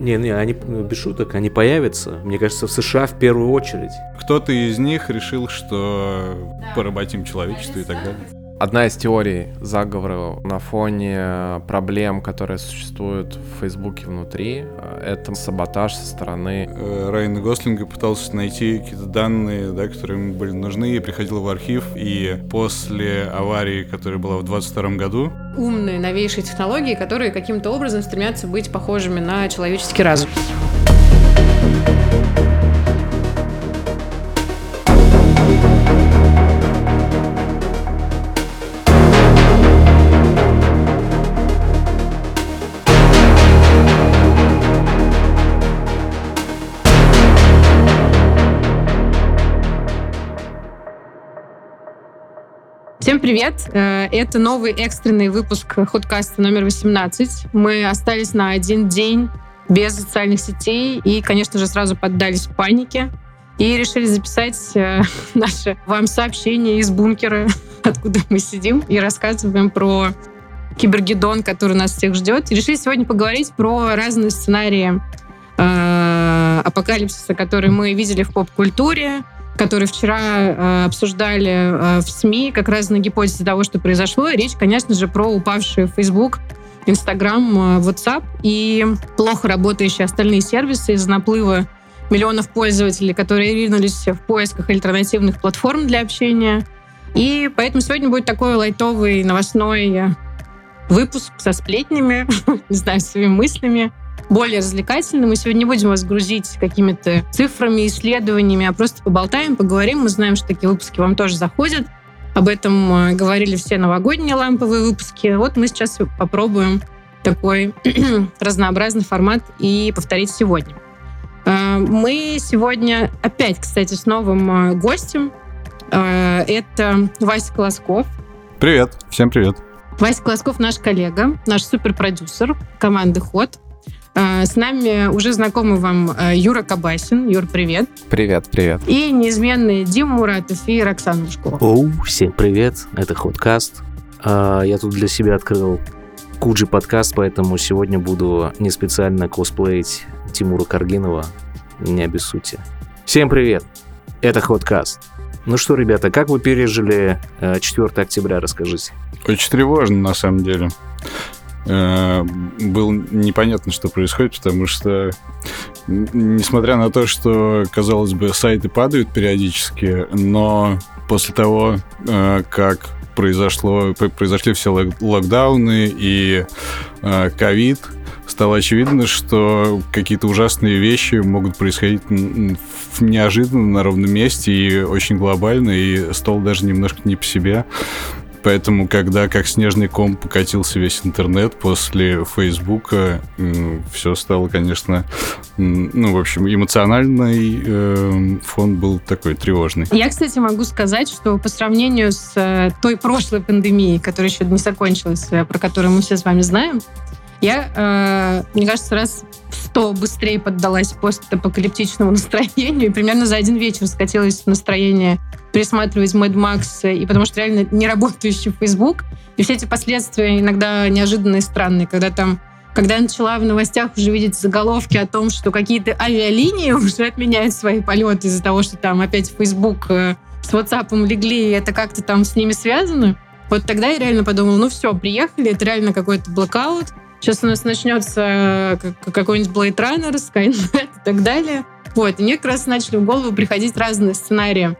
Не, не, они, без шуток, они появятся, мне кажется, в США в первую очередь. Кто-то из них решил, что поработим человечество и так далее. Одна из теорий заговора на фоне проблем, которые существуют в Фейсбуке внутри, это саботаж со стороны... Э, Райана Гослинга пытался найти какие-то данные, да, которые ему были нужны, и приходил в архив, и после аварии, которая была в 22 году... Умные, новейшие технологии, которые каким-то образом стремятся быть похожими на человеческий разум. Всем привет! Э, это новый экстренный выпуск ходкаста номер 18. Мы остались на один день без социальных сетей и, конечно же, сразу поддались панике и решили записать э, наше вам сообщение из бункера, откуда мы сидим и рассказываем про кибергедон, который нас всех ждет. И решили сегодня поговорить про разные сценарии э, апокалипсиса, которые мы видели в поп-культуре, которые вчера э, обсуждали э, в СМИ как раз на гипотезе того, что произошло. Речь, конечно же, про упавшие Facebook, Instagram, э, WhatsApp и плохо работающие остальные сервисы из-за наплыва миллионов пользователей, которые ринулись в поисках альтернативных платформ для общения. И поэтому сегодня будет такой лайтовый новостной выпуск со сплетнями, не знаю, своими мыслями более развлекательно. Мы сегодня не будем вас грузить какими-то цифрами, исследованиями, а просто поболтаем, поговорим. Мы знаем, что такие выпуски вам тоже заходят. Об этом э, говорили все новогодние ламповые выпуски. Вот мы сейчас попробуем такой разнообразный формат и повторить сегодня. Э, мы сегодня опять, кстати, с новым э, гостем. Это Вася Колосков. Привет, всем привет. Вася Колосков наш коллега, наш суперпродюсер команды «Ход». А, с нами уже знакомый вам э, Юра Кабасин. Юр, привет. Привет, привет. И неизменные Дима Муратов и Роксана Лужкова. Оу, всем привет. Это Ходкаст. А, я тут для себя открыл Куджи подкаст, поэтому сегодня буду не специально косплеить Тимура Каргинова. Не обессудьте. Всем привет. Это Ходкаст. Ну что, ребята, как вы пережили 4 э, октября, расскажите. Очень тревожно, на самом деле. Э, было непонятно, что происходит, потому что, несмотря на то, что, казалось бы, сайты падают периодически, но после того, э, как произошло, произошли все локдауны и э, ковид, стало очевидно, что какие-то ужасные вещи могут происходить неожиданно на ровном месте и очень глобально, и стол даже немножко не по себе. Поэтому, когда как снежный ком покатился весь интернет после Фейсбука, все стало, конечно, ну, в общем, эмоциональный э, фон был такой тревожный. Я, кстати, могу сказать, что по сравнению с э, той прошлой пандемией, которая еще не закончилась, э, про которую мы все с вами знаем, я, э, мне кажется, раз в сто быстрее поддалась постапокалиптичному настроению. И примерно за один вечер скатилась настроение пересматривать Mad Max, и потому что реально не работающий Facebook. И все эти последствия иногда неожиданные и странные, когда там когда я начала в новостях уже видеть заголовки о том, что какие-то авиалинии уже отменяют свои полеты из-за того, что там опять Facebook э, с WhatsApp легли, и это как-то там с ними связано, вот тогда я реально подумала, ну все, приехали, это реально какой-то блокаут, Сейчас у нас начнется э, какой-нибудь Blade Runner, Skynet и так далее. Вот, и мне как раз начали в голову приходить разные сценарии.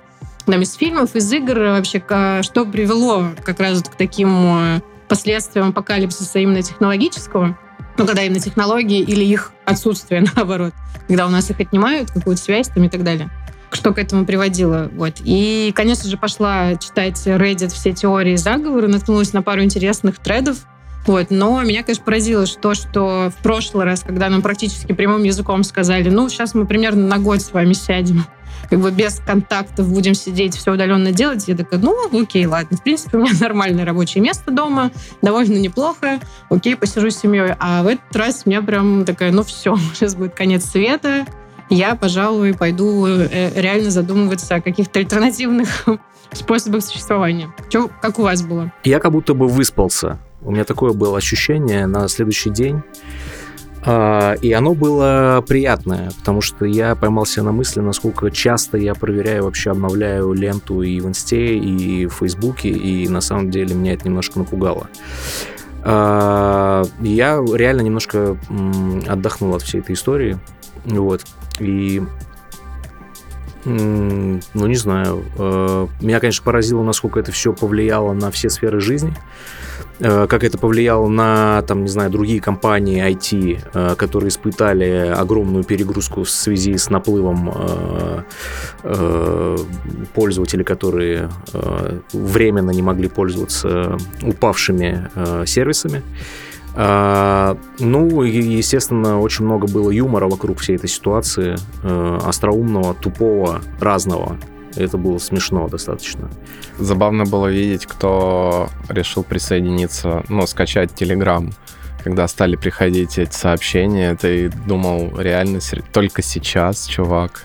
Там из фильмов, из игр вообще, что привело как раз к таким э, последствиям апокалипсиса именно технологического. Ну, когда именно технологии или их отсутствие, наоборот. Когда у нас их отнимают, какую-то связь там и так далее что к этому приводило. Вот. И, конечно же, пошла читать Reddit все теории заговора, наткнулась на пару интересных тредов, вот. Но меня, конечно, поразило то, что в прошлый раз, когда нам практически прямым языком сказали, ну, сейчас мы примерно на год с вами сядем, как бы без контактов будем сидеть, все удаленно делать, я такая, ну, окей, ладно. В принципе, у меня нормальное рабочее место дома, довольно неплохо, окей, посижу с семьей. А в этот раз у меня прям такая, ну, все, сейчас будет конец света, я, пожалуй, пойду э, реально задумываться о каких-то альтернативных способах существования. Че, как у вас было? Я как будто бы выспался у меня такое было ощущение на следующий день. А, и оно было приятное, потому что я поймался на мысли, насколько часто я проверяю, вообще обновляю ленту и в Инсте, и в Фейсбуке, и на самом деле меня это немножко напугало. А, я реально немножко отдохнул от всей этой истории, вот, и ну, не знаю. А, меня, конечно, поразило, насколько это все повлияло на все сферы жизни. Э, как это повлияло на, там, не знаю, другие компании IT, э, которые испытали огромную перегрузку в связи с наплывом э, пользователей, которые временно не могли пользоваться упавшими сервисами. Ну, естественно, очень много было юмора вокруг всей этой ситуации, остроумного, тупого, разного. Это было смешно достаточно. Забавно было видеть, кто решил присоединиться, ну, скачать Telegram когда стали приходить эти сообщения, ты думал, реально только сейчас, чувак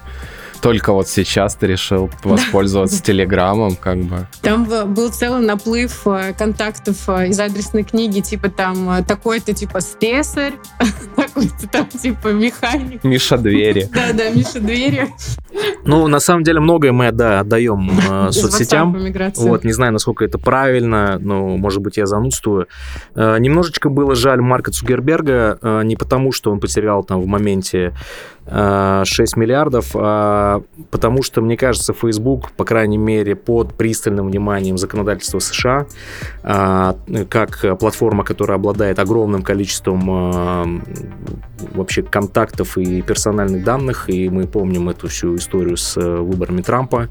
только вот сейчас ты решил воспользоваться Телеграмом, как бы. Там был целый наплыв э, контактов э, из адресной книги, типа там э, такой-то типа слесарь, такой-то там типа механик. Миша Двери. Да-да, Миша Двери. Ну, на самом деле, многое мы, да, отдаем э, соцсетям. Вот, не знаю, насколько это правильно, но, может быть, я занудствую. Э, немножечко было жаль Марка Цукерберга, э, не потому, что он потерял там в моменте 6 э, миллиардов, а потому что, мне кажется, Facebook, по крайней мере, под пристальным вниманием законодательства США, а, как платформа, которая обладает огромным количеством а, вообще контактов и персональных данных, и мы помним эту всю историю с э, выборами Трампа,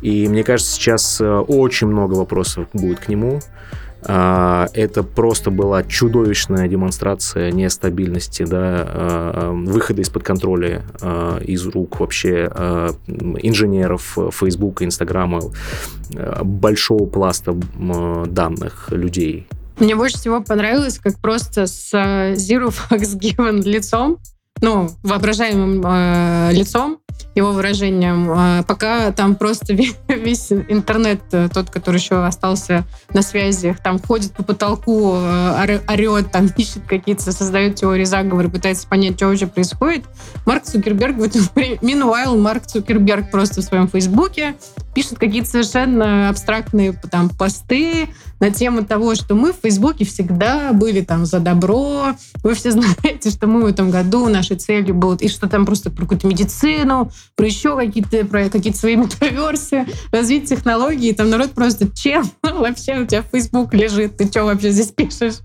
и мне кажется, сейчас э, очень много вопросов будет к нему, это просто была чудовищная демонстрация нестабильности, да, а, выхода из-под контроля а, из рук вообще инженеров Facebook, Инстаграма, большого пласта данных людей. Мне больше всего понравилось, как просто с Zero Fox Given лицом ну, воображаемым э, лицом, его выражением, э, пока там просто весь интернет, э, тот, который еще остался на связи, там ходит по потолку, э, орет, там ищет какие-то, создает теории заговора, пытается понять, что вообще происходит. Марк Цукерберг в это время... Meanwhile, Марк Цукерберг просто в своем Фейсбуке пишет какие-то совершенно абстрактные там посты, на тему того, что мы в Фейсбуке всегда были там за добро. Вы все знаете, что мы в этом году, нашей целью было, и что там просто про какую-то медицину, про еще какие-то, про какие-то свои метаверсы, развитие технологий. Там народ просто, чем вообще у тебя Facebook лежит? Ты что вообще здесь пишешь?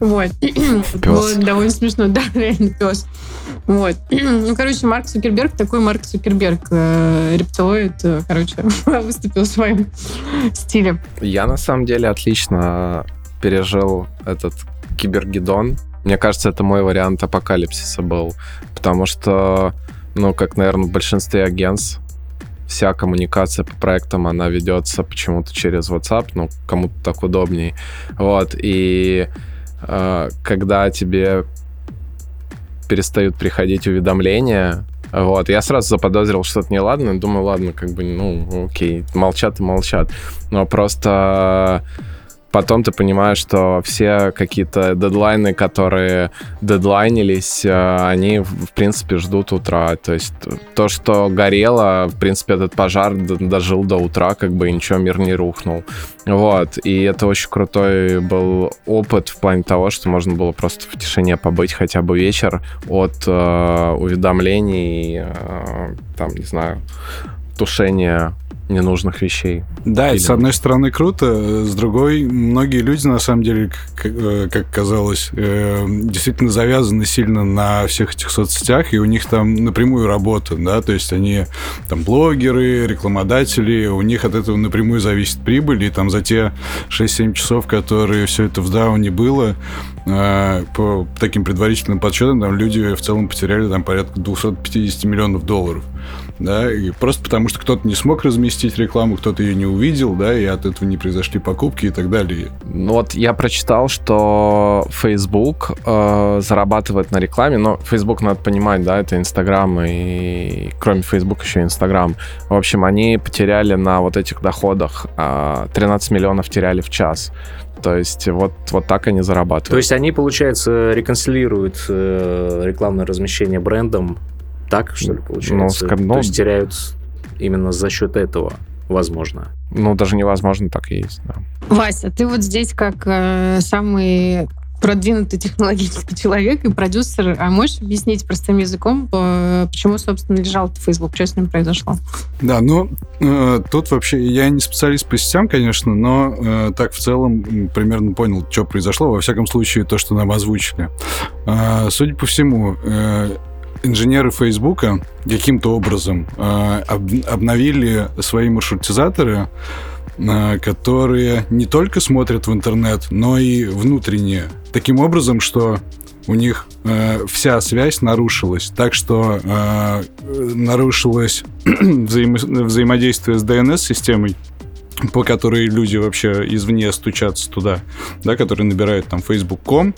Вот. Было довольно смешно. Да, реально пес. Вот. Ну, короче, Марк Цукерберг, такой Марк Цукерберг, э, рептилоид, э, короче, выступил в своем стиле. Я, на самом деле, отлично пережил этот кибергидон. Мне кажется, это мой вариант апокалипсиса был. Потому что, ну, как, наверное, в большинстве агентств, вся коммуникация по проектам, она ведется почему-то через WhatsApp, ну, кому-то так удобней. Вот, и э, когда тебе перестают приходить уведомления. Вот, я сразу заподозрил что-то неладно, думаю, ладно, как бы, ну, окей, молчат и молчат. Но просто потом ты понимаешь, что все какие-то дедлайны, которые дедлайнились, э, они, в принципе, ждут утра. То есть то, что горело, в принципе, этот пожар дожил до утра, как бы ничего, мир не рухнул. Вот, и это очень крутой был опыт в плане того, что можно было просто в тишине побыть хотя бы вечер от э, уведомлений, э, там, не знаю, тушения ненужных вещей. Да, Или... с одной стороны круто, с другой многие люди, на самом деле, как, э, как казалось, э, действительно завязаны сильно на всех этих соцсетях, и у них там напрямую работа, да, то есть они там блогеры, рекламодатели, у них от этого напрямую зависит прибыль, и там за те 6-7 часов, которые все это в дауне было, э, по таким предварительным подсчетам, там люди в целом потеряли там порядка 250 миллионов долларов да, и просто потому что кто-то не смог разместить рекламу, кто-то ее не увидел, да, и от этого не произошли покупки и так далее. Ну вот я прочитал, что Facebook э, зарабатывает на рекламе, но Facebook надо понимать, да, это Инстаграм и кроме Facebook еще Инстаграм. В общем, они потеряли на вот этих доходах э, 13 миллионов теряли в час. То есть вот, вот так они зарабатывают. То есть они, получается, реконсилируют э, рекламное размещение брендом так, что ли, получается? Ну, ну, То есть теряют именно за счет этого, возможно. Ну, даже невозможно, так и есть, да. Вася, ты вот здесь как э, самый продвинутый технологический человек и продюсер. А можешь объяснить простым языком, почему, собственно, лежал Facebook? Что с ним произошло? Да, ну, э, тут вообще я не специалист по сетям, конечно, но э, так в целом примерно понял, что произошло. Во всяком случае, то, что нам озвучили. Э, судя по всему, э, инженеры Фейсбука каким-то образом э, об, обновили свои маршрутизаторы, э, которые не только смотрят в интернет, но и внутренние таким образом, что у них э, вся связь нарушилась. Так что э, нарушилось взаимо взаимодействие с DNS-системой по которой люди вообще извне стучатся туда, да, которые набирают там facebook.com,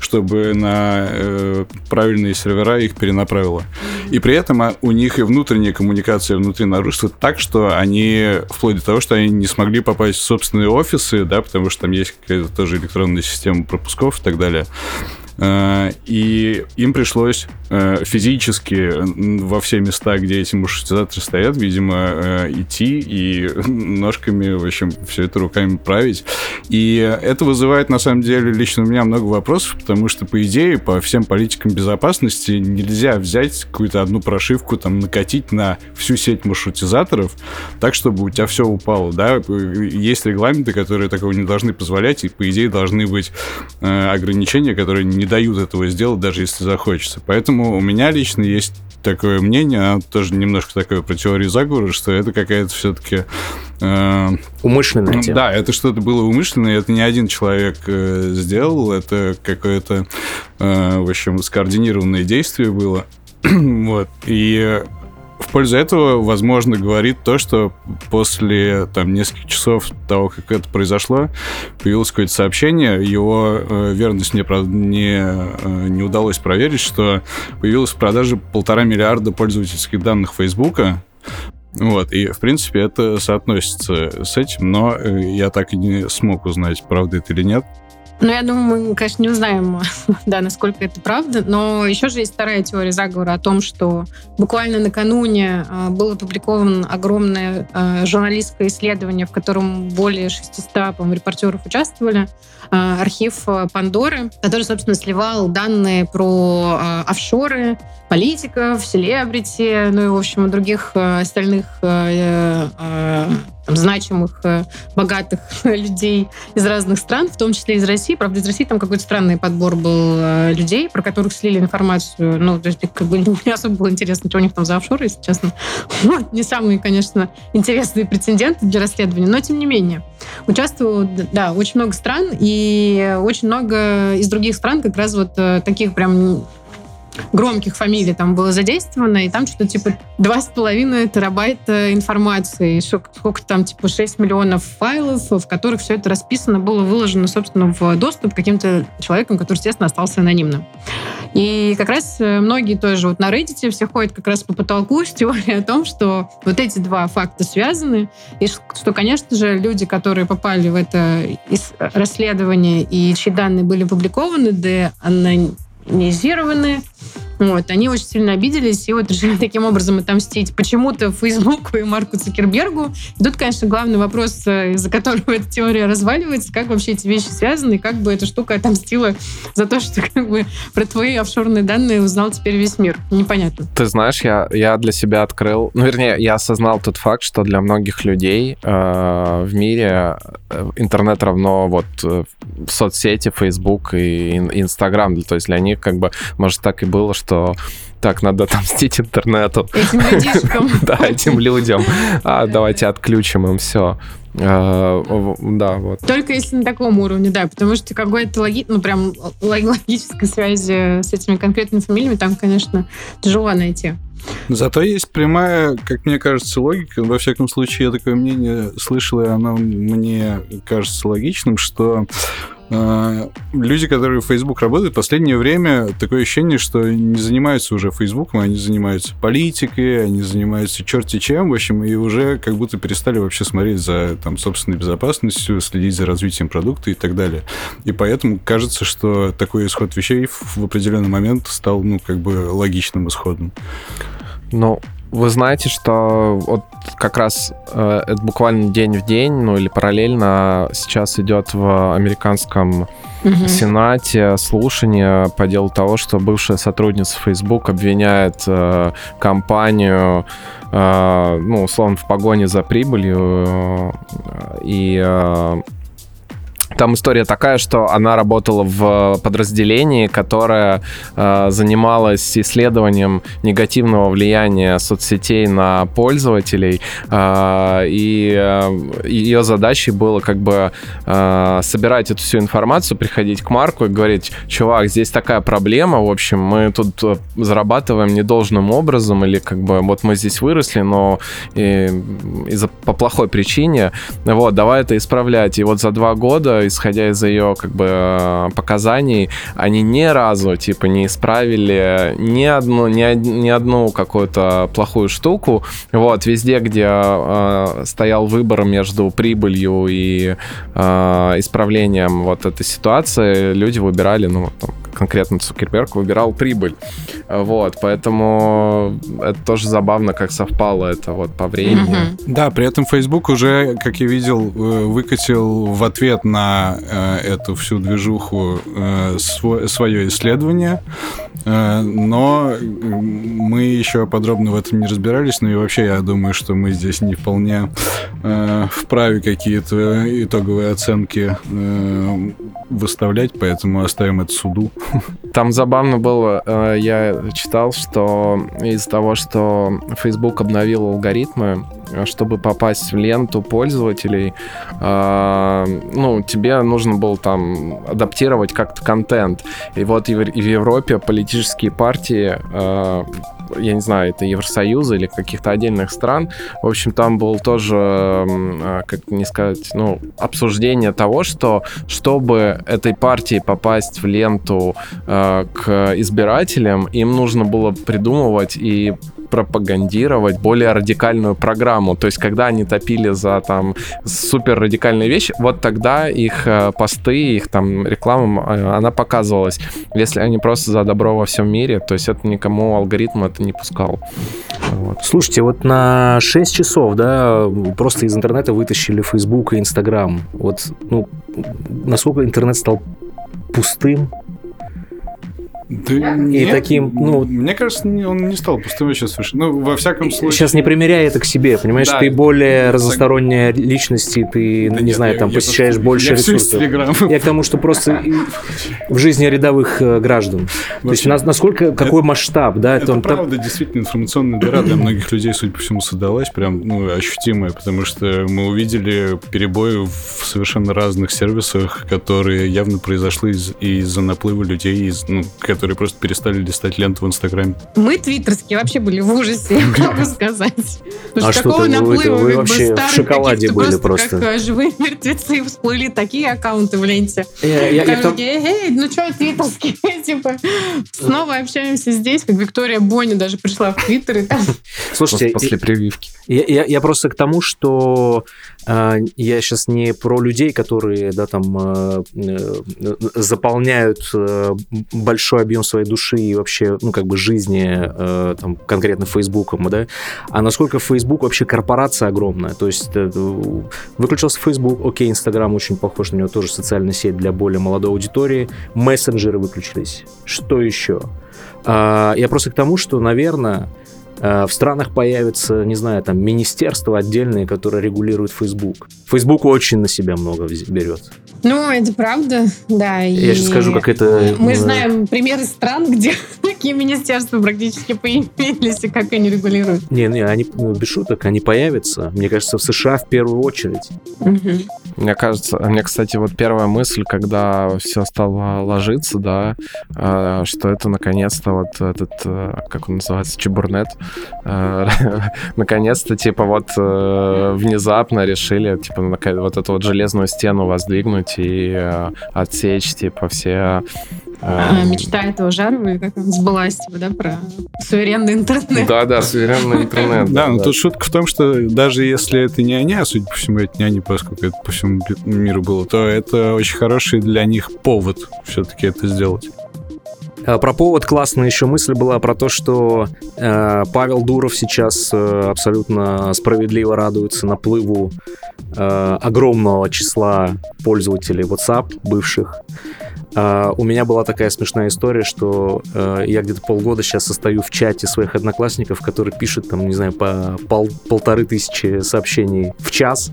чтобы на э, правильные сервера их перенаправило. И при этом а, у них и внутренняя коммуникация внутри нарушится так, что они, вплоть до того, что они не смогли попасть в собственные офисы, да, потому что там есть какая-то тоже электронная система пропусков и так далее. Э, и им пришлось э, физически во все места, где эти маршрутизаторы стоят, видимо, э, идти и ножками, в общем, все это руками править. И это вызывает, на самом деле, лично у меня много вопросов, потому что, по идее, по всем политикам безопасности нельзя взять какую-то одну прошивку, там, накатить на всю сеть маршрутизаторов так, чтобы у тебя все упало, да? Есть регламенты, которые такого не должны позволять, и, по идее, должны быть ограничения, которые не дают этого сделать, даже если захочется. Поэтому у меня лично есть такое мнение, а тоже немножко такое про теорию заговора, что это какая-то все-таки... Э, Умышленная тема. Да, это что-то было умышленное, это не один человек э, сделал, это какое-то, э, в общем, скоординированное действие было. вот. И в пользу этого, возможно, говорит то, что после там, нескольких часов того, как это произошло, появилось какое-то сообщение. Его э, верность мне, правда, не, э, не удалось проверить, что появилось в продаже полтора миллиарда пользовательских данных Фейсбука. Вот, и, в принципе, это соотносится с этим, но э, я так и не смог узнать, правда это или нет. Ну, я думаю, мы, конечно, не узнаем, да, насколько это правда, но еще же есть вторая теория заговора о том, что буквально накануне а, было опубликовано огромное а, журналистское исследование, в котором более 600 по репортеров участвовали, а, архив Пандоры, который, собственно, сливал данные про офшоры, политиков, селебрити, ну и, в общем, других остальных э, там, значимых, э, богатых людей из разных стран, в том числе из России. Правда, из России там какой-то странный подбор был э, людей, про которых слили информацию. Ну, то есть как бы не особо было интересно, что у них там за офшоры, если честно. Не самые, конечно, интересные претенденты для расследования, но тем не менее. Участвовало, да, очень много стран, и очень много из других стран как раз вот э, таких прям громких фамилий там было задействовано, и там что-то типа 2,5 терабайта информации, сколько там, типа 6 миллионов файлов, в которых все это расписано, было выложено, собственно, в доступ каким-то человеком, который, естественно, остался анонимным. И как раз э, многие тоже вот на Reddit все ходят как раз по потолку с теорией о том, что вот эти два факта связаны, и что, конечно же, люди, которые попали в это расследование и чьи данные были опубликованы, да, анонизированы, вот, они очень сильно обиделись и вот решили таким образом отомстить почему-то Фейсбуку и Марку Цукербергу. И тут, конечно, главный вопрос, э, из-за которого эта теория разваливается, как вообще эти вещи связаны, и как бы эта штука отомстила за то, что как бы про твои офшорные данные узнал теперь весь мир. Непонятно. Ты знаешь, я, я для себя открыл, ну, вернее, я осознал тот факт, что для многих людей э, в мире э, интернет равно вот э, соцсети, Facebook и Инстаграм. То есть для них как бы, может, так и было, что что так, надо отомстить интернету. Этим людишкам. Да, этим людям. А, давайте отключим им все. А, да, вот. Только если на таком уровне, да, потому что какой-то логи... ну, прям логической связи с этими конкретными фамилиями там, конечно, тяжело найти. Зато есть прямая, как мне кажется, логика. Во всяком случае, я такое мнение слышал, и оно мне кажется логичным, что люди, которые в Facebook работают, в последнее время такое ощущение, что не занимаются уже Фейсбуком, они занимаются политикой, они занимаются черти чем, в общем, и уже как будто перестали вообще смотреть за там, собственной безопасностью, следить за развитием продукта и так далее. И поэтому кажется, что такой исход вещей в определенный момент стал, ну, как бы логичным исходом. Ну, вы знаете, что вот как раз э, это буквально день в день, ну или параллельно сейчас идет в американском Мгм. Сенате слушание по делу того, что бывшая сотрудница Facebook обвиняет э, компанию, э, ну, условно, в погоне за прибылью. э, и э, там история такая, что она работала в подразделении, которое э, занималось исследованием негативного влияния соцсетей на пользователей, э, и э, ее задачей было как бы э, собирать эту всю информацию, приходить к Марку и говорить, чувак, здесь такая проблема, в общем, мы тут э, зарабатываем недолжным образом, или как бы вот мы здесь выросли, но э, из-за по плохой причине, вот, давай это исправлять. И вот за два года, исходя из ее как бы э, показаний, они ни разу типа не исправили ни одну, ни, ни одну какую-то плохую штуку. Вот, везде, где э, стоял выбор между прибылью и э, исправлением вот этой ситуации, люди выбирали, ну, там, конкретно Цукерберг выбирал прибыль. Вот, поэтому это тоже забавно, как совпало это вот по времени. Мгм. Да, при этом Facebook уже, как я видел, э, выкатил в ответ на э, эту всю движуху э, свое исследование, но мы еще подробно в этом не разбирались, ну и вообще я думаю, что мы здесь не вполне вправе какие-то итоговые оценки выставлять, поэтому оставим это суду. Там забавно было, э, я читал, что из-за того, что Facebook обновил алгоритмы, чтобы попасть в ленту пользователей, э, ну, тебе нужно было там адаптировать как-то контент. И вот и в Европе политические партии, э, я не знаю, это Евросоюза или каких-то отдельных стран, в общем, там был тоже, э, как не сказать, ну, обсуждение того, что чтобы этой партии попасть в ленту э, к избирателям, им нужно было придумывать и пропагандировать более радикальную программу. То есть, когда они топили за там супер радикальные вещи, вот тогда их э, посты, их там реклама, э, она показывалась. Если они просто за добро во всем мире, то есть это никому алгоритм это не пускал. Вот. Слушайте, вот на 6 часов, да, просто из интернета вытащили Facebook и Instagram. Вот, ну, насколько интернет стал пустым, Да И нет, таким, ну- Мне кажется, он не стал пустым вообще совершенно. Ну, во всяком случае... Сейчас не примеряй это к себе, понимаешь? Да. Ты более разносторонняя личность, и ты, Да не нет, знаю, я- там я посещаешь просто- больше я ресурсов. Я к тому, что просто в жизни рядовых э, граждан. То есть нас- насколько, какой масштаб, да? Это там- правда, действительно, информационная дыра для многих людей, судя по всему, создалась прям ну, ощутимая, потому что мы увидели перебои в совершенно разных сервисах, которые явно произошли из- из-за наплыва людей, из- ну, которые просто перестали листать ленту в Инстаграме. Мы твиттерские вообще были в ужасе, я могу сказать. Потому А что такого вы- вы как вообще в шоколаде были как просто. э, живые мертвецы всплыли такие аккаунты в ленте. Такие, эй, ну что, твиттерские, типа, снова общаемся здесь, как Виктория Бони даже пришла в Твиттер, Слушайте, После прививки. Я, просто к тому, что э, я сейчас не про людей, которые да, там, э, э, заполняют э, большой объем своей души и вообще, ну, как бы жизни там, конкретно Фейсбуком, да, а насколько Facebook вообще корпорация огромная. То есть выключился Facebook, окей, Инстаграм очень похож на него, тоже социальная сеть для более молодой аудитории, мессенджеры выключились. Что еще? А, я просто к тому, что, наверное, в странах появятся, не знаю, там, министерства отдельные, которые регулируют Facebook. Facebook очень на себя много берет. Ну, это правда, да. Я и сейчас скажу, как это... Мы э, знаем примеры стран, где такие министерства практически появились, и как они регулируют. Не, не, они, ну, без шуток, они появятся. Мне кажется, в США в первую очередь. Мгм. Мне кажется, мне, кстати, вот первая мысль, когда все стало ложиться, да, э, что это наконец-то вот этот, э, как он называется, чебурнет, наконец-то, типа, вот внезапно решили, типа, вот эту вот железную стену воздвигнуть и э, отсечь, типа, все а, мечта этого Жарова, как он сбылась, типа, да, про суверенный интернет. Да-да, суверенный интернет. Да, но тут шутка в том, что даже если это не они, а судя по всему, это не они, поскольку это по всему миру было, то это очень хороший для них повод все-таки это сделать. А, про повод классная еще мысль была про то, что э, Павел Дуров сейчас э, абсолютно справедливо радуется наплыву э, огромного числа пользователей WhatsApp бывших. Uh, у меня была такая смешная история, что uh, я где-то полгода сейчас состою в чате своих одноклассников, которые пишут там, не знаю, по пол, полторы тысячи сообщений в час.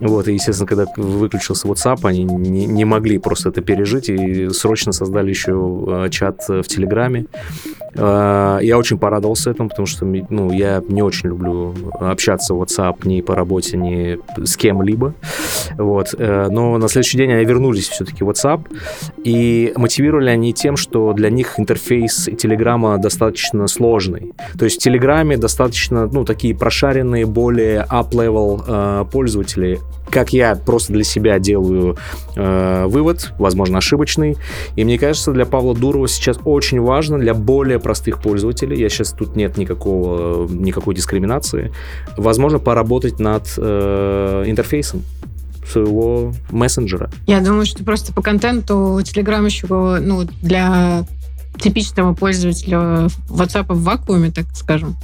Вот, и, естественно, когда выключился WhatsApp, они не, не могли просто это пережить и срочно создали еще uh, чат в Телеграме. Я очень порадовался этому, потому что ну, я не очень люблю общаться в WhatsApp ни по работе, ни с кем-либо. Вот. Но на следующий день они вернулись все-таки в WhatsApp, и мотивировали они тем, что для них интерфейс Телеграма достаточно сложный. То есть в Телеграме достаточно, ну, такие прошаренные, более up-level э, пользователи. Как я просто для себя делаю э, вывод, возможно, ошибочный. И мне кажется, для Павла Дурова сейчас очень важно для более простых пользователей, я сейчас тут нет никакого, никакой дискриминации, возможно, поработать над э, интерфейсом своего мессенджера. Я думаю, что просто по контенту Telegram еще ну, для типичного пользователя WhatsApp в вакууме, так скажем,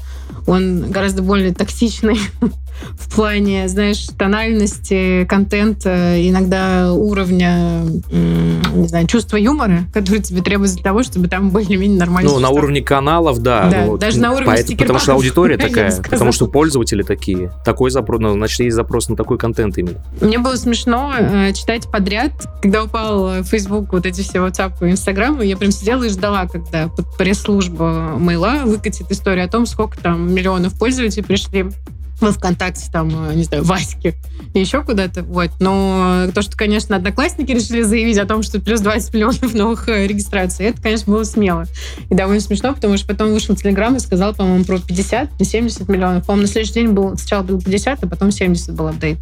он гораздо более токсичный в плане, знаешь, тональности, контента, иногда уровня, не знаю, чувства юмора, который тебе требуется для того, чтобы там более-менее нормально. Ну, на уровне каналов, да. Да, ну, даже на уровне поэтому, Потому что аудитория такая, потому что пользователи такие. Такой запрос, ну, значит, есть запрос на такой контент именно. Мне было смешно э, читать подряд, когда упал в Facebook вот эти все WhatsApp и Instagram, я прям сидела и ждала, когда пресс-служба мейла выкатит историю о том, сколько там миллионов пользователей пришли во ВКонтакте, там, э, не знаю, Ваське и еще куда-то. Вот. Но то, что, конечно, одноклассники решили заявить о том, что плюс 20 миллионов новых э, регистраций, это, конечно, было смело. И довольно смешно, потому что потом вышел Телеграм и сказал, по-моему, про 50 или 70 миллионов. По-моему, на следующий день был, сначала был 50, а потом 70 был апдейт.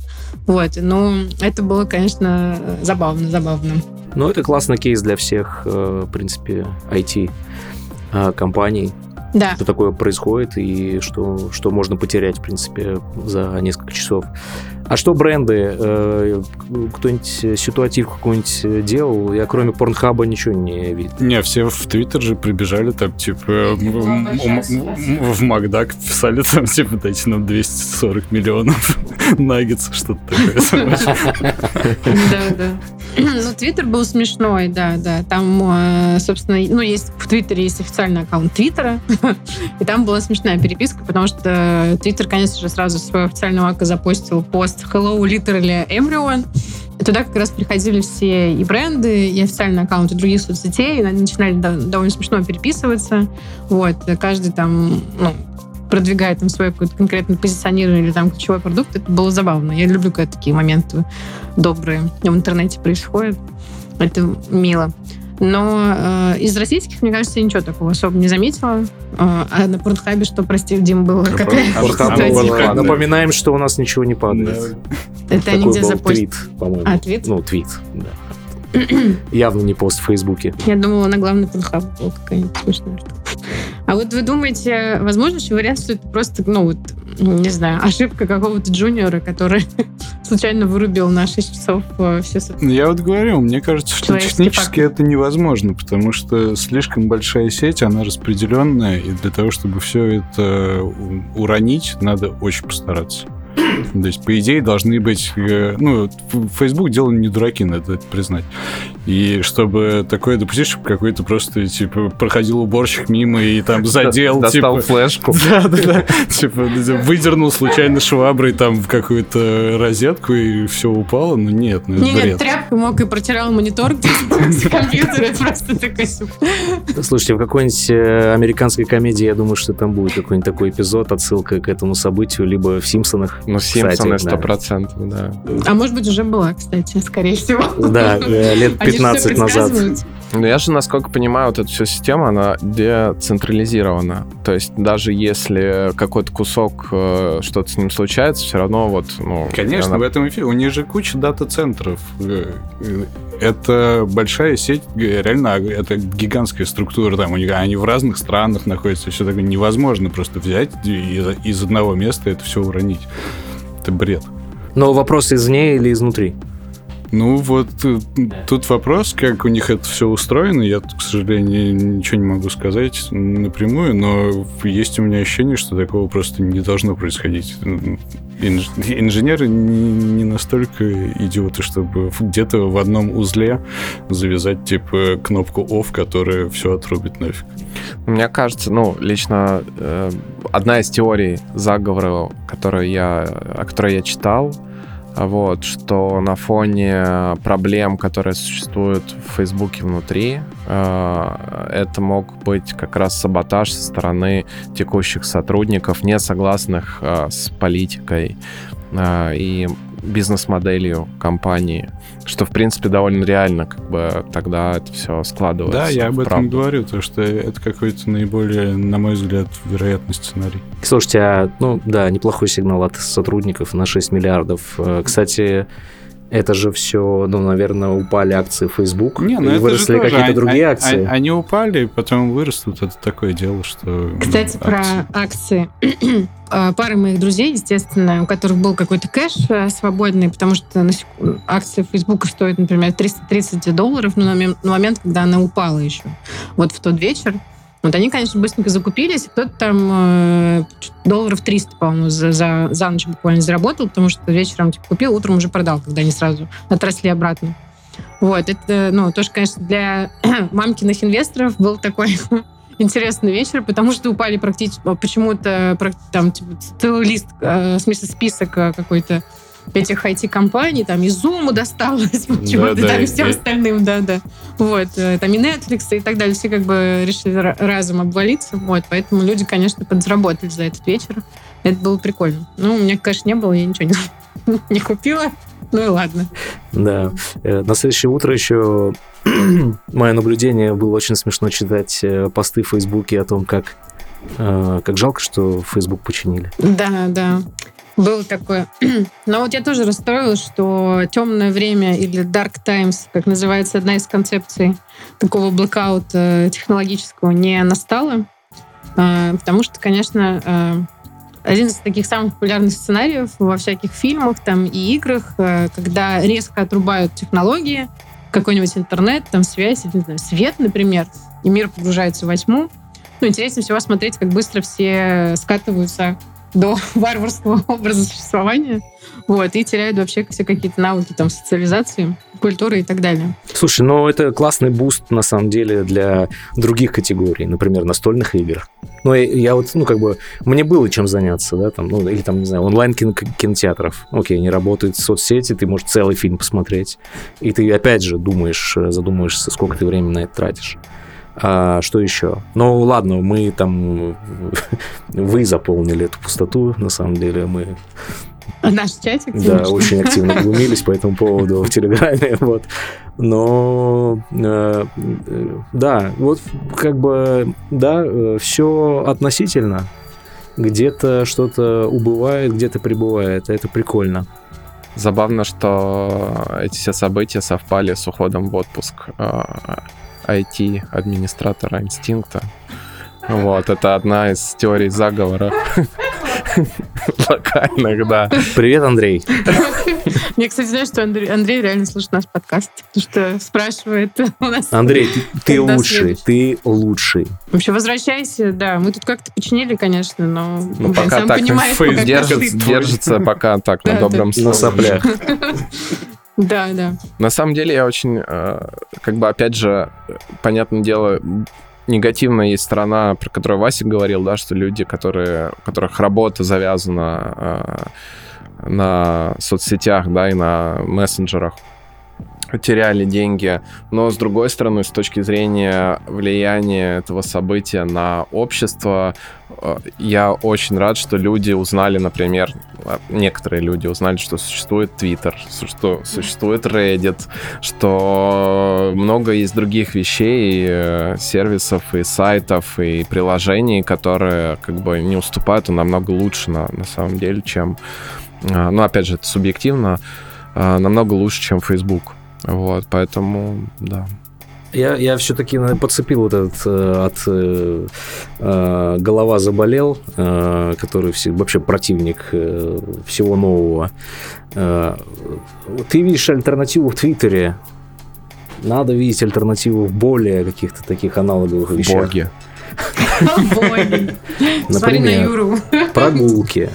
Вот. Ну, это было, конечно, забавно, забавно. Ну, это классный кейс для всех, э, в принципе, IT-компаний да. что такое происходит и что, что можно потерять, в принципе, за несколько часов. А что бренды? Э, кто-нибудь ситуатив какой-нибудь делал? Я кроме Порнхаба ничего не видел. Не, все в Твиттер же прибежали там, типа, в Макдак писали там, типа, дайте нам 240 миллионов наггетс, что-то такое. Да, да. Ну, Твиттер был смешной, да, да. Там, э, собственно, ну, есть в Твиттере есть официальный аккаунт Твиттера, и там была смешная переписка, потому что Твиттер, конечно же, сразу своего официального ака запостил пост Hello, literally everyone. Туда как раз приходили все и бренды, и официальные аккаунты других соцсетей, и начинали довольно смешно переписываться. Вот. Каждый там, ну, продвигает там свое какое-то конкретное позиционирование или там ключевой продукт, это было забавно. Я люблю, когда такие моменты добрые в интернете происходят. Это мило. Но э, из российских, мне кажется, я ничего такого особо не заметила. Э, а на Порнхабе, что, прости, Дим, было на какая Напоминаем, что у нас ничего не падает. Это они где твит, по-моему. А, твит? Ну, твит, да. Явно не пост в Фейсбуке. Я думала, на главный Порнхаб был какая-нибудь смешная штука. А вот вы думаете, возможно что вариант, что это просто, ну вот, не знаю, ошибка какого-то джуниора, который случайно вырубил на 6 часов э, все Я вот говорю, мне кажется, что технически факты. это невозможно, потому что слишком большая сеть, она распределенная, и для того, чтобы все это уронить, надо очень постараться. То есть, по идее, должны быть... Э, ну, Facebook дело не дураки, надо это признать. И чтобы такое допустить, чтобы какой-то просто, типа, проходил уборщик мимо и там задел, Достал типа... флешку. Да, да, да. Типа, выдернул случайно шваброй там в какую-то розетку и все упало. Ну, нет, ну, Нет, нет, тряпку мог и протирал монитор компьютера. просто такой Слушайте, в какой-нибудь э, американской комедии, я думаю, что там будет какой-нибудь такой эпизод, отсылка к этому событию, либо в «Симпсонах». Ну, «Симпсоны» сто процентов, да. А может быть, уже была, кстати, скорее всего. Да, лет 15 назад. Но я же, насколько понимаю, вот эта вся система, она децентрализирована. То есть даже если какой-то кусок, э, что-то с ним случается, все равно вот... Ну, Конечно, она- в этом эфире. У них же куча дата-центров. Э, э, Это большая сеть, реально, это гигантская структура. Там у них, они в разных странах находятся. Все такое невозможно просто взять и из одного места это все уронить. Это бред. Но вопрос извне или изнутри? Ну вот э, тут вопрос, как у них это все устроено. Я, к сожалению, ничего не могу сказать напрямую, но есть у меня ощущение, что такого просто не должно происходить. Инж- Инженеры не настолько идиоты, чтобы где-то в одном узле завязать типа кнопку off, которая все отрубит нафиг. Мне кажется, ну, лично э, одна из теорий заговора, которую я, о которой я читал, вот, что на фоне проблем, которые существуют в Фейсбуке внутри, э, это мог быть как раз саботаж со стороны текущих сотрудников, не согласных э, с политикой. Э, и бизнес-моделью компании, что, в принципе, довольно реально, как бы тогда это все складывается. Да, я об этом правду. говорю, то что это какой-то наиболее, на мой взгляд, вероятный сценарий. Слушайте, а, ну да, неплохой сигнал от сотрудников на 6 миллиардов. Э, Кстати, это же все, ну, наверное, упали акции Facebook. Не, ну и это же выросли тоже, какие-то они- другие они- акции. Они упали, потом вырастут. Это такое дело, что... Кстати, про акции. акции. Э, Пара моих друзей, естественно, у которых был какой-то кэш э, свободный, потому что акция Фейсбука стоит, например, 330 долларов ну, на момент, когда она упала еще. Вот в тот вечер. Вот они, конечно, быстренько закупились. Кто-то там э, долларов 300, по-моему, за, за, за ночь буквально заработал, потому что вечером типа, купил, утром уже продал, когда они сразу отросли обратно. Вот, это, ну, тоже, конечно, для мамкиных инвесторов был такой интересный вечер, потому что упали практически почему-то прак- там типа, целый лист, э, в смысле список э, какой-то этих IT-компаний, там и Zoom досталось, почему-то да, там и и- всем остальным, да-да. Вот, э, там и Netflix и так далее, все как бы решили ра- разом обвалиться, вот, поэтому люди, конечно, подзаработали за этот вечер. Это было прикольно. Ну, у меня кэш не было, я ничего не, не купила, ну и ладно. Да. Э, На следующее утро еще мое наблюдение было очень смешно читать э, посты в Фейсбуке о том, как, как жалко, что Facebook починили. Да, да. Было такое. Но вот я тоже расстроилась, что темное время или dark times, как называется одна из концепций такого блокаута технологического, не настала. А, Потому что, конечно, а, один из таких самых популярных сценариев во всяких фильмах там и играх, а, когда резко отрубают технологии, какой-нибудь интернет, там связь, не знаю, свет, например, и мир погружается во тьму. Ну, интереснее всего смотреть, как быстро все скатываются до варварского образа существования, вот, и теряют вообще все какие-то навыки там социализации, культуры и так далее. Слушай, ну это классный boost, на самом деле, для других категорий, например, настольных игр. Ну, я, вот, ну, как бы, мне было чем заняться, да, там, ну, или там, не знаю, онлайн-кинотеатров. Окей, не работают соцсети, ты можешь целый фильм посмотреть, и ты, опять же, думаешь, задумаешься, сколько ты времени на это тратишь. А что еще? Ну, ладно, мы там... Вы заполнили эту пустоту, на самом деле. Мы Наш чатик. да, конечно. очень активно глумились по этому поводу в Телеграме, вот. Но, э, э, да, вот как бы, да, все относительно. Где-то что-то убывает, где-то прибывает. Это прикольно. Забавно, что эти все события совпали с уходом в отпуск IT-администратора инстинкта. Вот, это одна из теорий заговора. Локальных, да. Привет, Андрей. Мне, кстати, знаешь, что Андрей, Андрей реально слушает наш подкаст, потому что спрашивает у нас... Андрей, ты, ты лучший, следующий? ты лучший. Вообще, возвращайся, да, мы тут как-то починили, конечно, но Ну, пока сам так, понимаешь, фейс Держится, держится пока так, на добром. На соплях. Да, да. На самом деле я очень, э, как бы, опять же, понятное дело, негативная есть сторона, про которую Вася говорил, да, что люди, которые, у которых работа завязана э, на соцсетях, да, и на мессенджерах, теряли деньги. Но, с другой стороны, с точки зрения влияния этого события на общество, э, я очень рад, что люди узнали, например, некоторые люди узнали, что существует Twitter, что существует Reddit, что много есть других вещей, э, сервисов и сайтов и приложений, которые как бы не уступают, а намного лучше на, на самом деле, чем... Э, ну, опять же, это субъективно, намного лучше, чем Facebook. Вот, поэтому, да. Я, я все-таки подцепил вот этот э, от э, э, голова заболел, э, который все, вообще противник э, всего нового. Э, ты видишь альтернативу в Твиттере. Надо видеть альтернативу в более каких-то таких аналоговых вещах. Боги. Например, прогулки,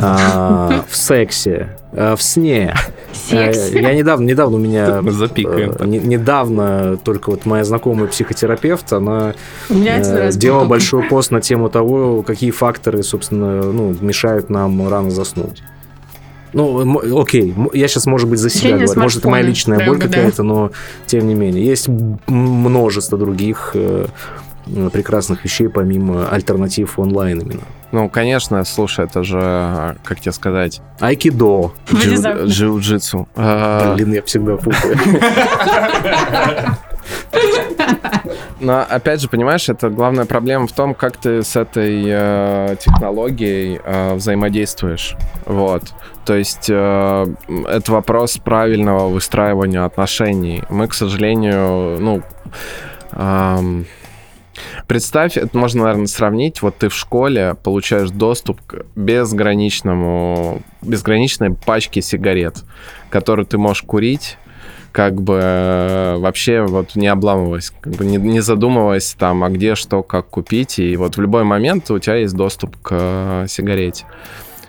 а, в сексе, а, в сне. Секс? Э, я недавно, недавно у меня... Запикаем. Э, недавно только вот моя знакомая психотерапевт, она э, делала большой пост на тему того, какие факторы, собственно, ну, мешают нам рано заснуть. Ну, окей, я сейчас, может быть, за себя говорю. Может, это моя личная боль какая-то, но тем не менее. Есть множество других Э, прекрасных вещей, помимо альтернатив онлайн именно. Ну, конечно, слушай, это же, как тебе сказать... Айкидо. Джиу-джитсу. А, Блин, я всегда путаю. Но опять же, понимаешь, это главная проблема в том, как ты с этой э, технологией э, взаимодействуешь. Вот. То есть э, это вопрос правильного выстраивания отношений. Мы, к сожалению, ну... Э, Представь, это можно, наверное, сравнить. Вот ты в школе получаешь доступ к безграничному, безграничной пачке сигарет, которые ты можешь курить как бы э, вообще вот не обламываясь, как бы не, не задумываясь там, а где, что, как купить. И вот в любой момент у тебя есть доступ к э, сигарете.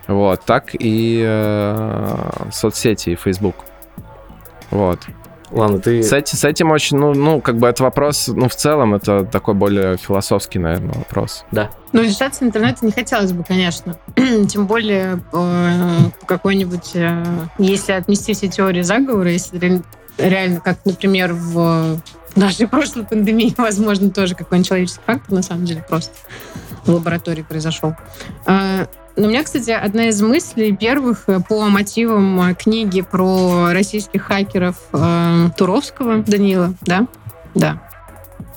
Вот, так и э, соцсети и Facebook. Вот. Ладно, ты... С, эти, с этим очень, ну, ну, как бы это вопрос, ну, в целом, это такой более философский, наверное, вопрос. Да. Ну, лишаться интернета не хотелось бы, конечно. Тем более э, какой-нибудь... Э, если отнести все теории заговора, если реально, как, например, в нашей прошлой пандемии, возможно, тоже какой-нибудь человеческий фактор, на самом деле, просто в лаборатории произошел. Э, но у меня, кстати, одна из мыслей первых э, по мотивам э, книги про российских хакеров э, Туровского Данила, да, да,